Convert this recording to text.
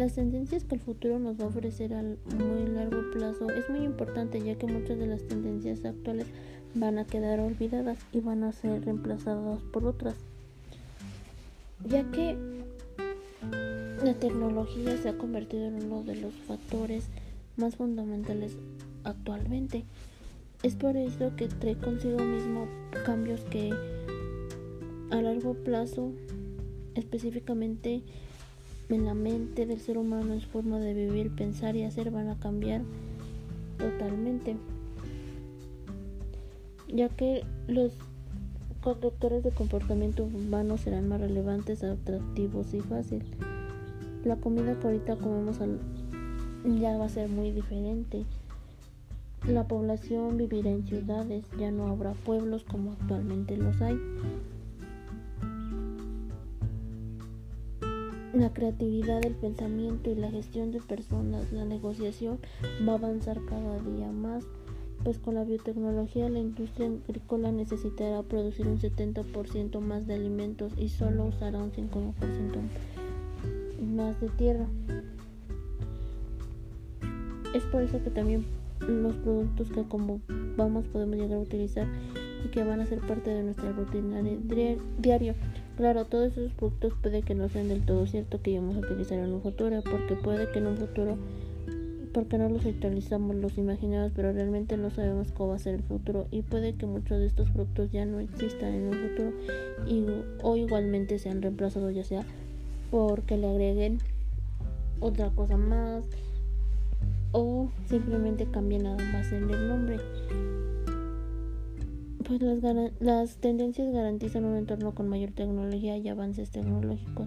Las tendencias que el futuro nos va a ofrecer a muy largo plazo es muy importante ya que muchas de las tendencias actuales van a quedar olvidadas y van a ser reemplazadas por otras. Ya que la tecnología se ha convertido en uno de los factores más fundamentales actualmente. Es por eso que trae consigo mismo cambios que a largo plazo, específicamente en la mente del ser humano, en su forma de vivir, pensar y hacer, van a cambiar totalmente. Ya que los conductores de comportamiento humano serán más relevantes, atractivos y fáciles. La comida que ahorita comemos ya va a ser muy diferente. La población vivirá en ciudades, ya no habrá pueblos como actualmente los hay. La creatividad del pensamiento y la gestión de personas, la negociación va a avanzar cada día más, pues con la biotecnología la industria agrícola necesitará producir un 70% más de alimentos y solo usará un 5% más de tierra. Es por eso que también los productos que como vamos podemos llegar a utilizar y que van a ser parte de nuestra rutina diario. Claro, todos esos productos puede que no sean del todo cierto que vamos a utilizar en un futuro, porque puede que en un futuro, porque no los actualizamos, los imaginamos, pero realmente no sabemos cómo va a ser el futuro y puede que muchos de estos productos ya no existan en un futuro y, o igualmente sean reemplazados ya sea porque le agreguen otra cosa más o simplemente cambien nada más en el nombre. Pues las, tendencias garantizan un entorno con mayor tecnología y avances tecnológicos.